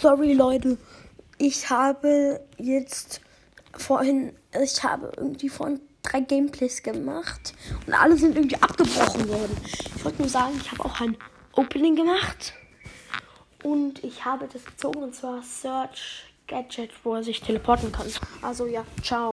sorry Leute. Ich habe jetzt vorhin, ich habe irgendwie vorhin drei Gameplays gemacht und alle sind irgendwie abgebrochen worden. Ich wollte nur sagen, ich habe auch ein Opening gemacht und ich habe das gezogen und zwar Search Gadget, wo er sich teleporten kann. Also ja, ciao.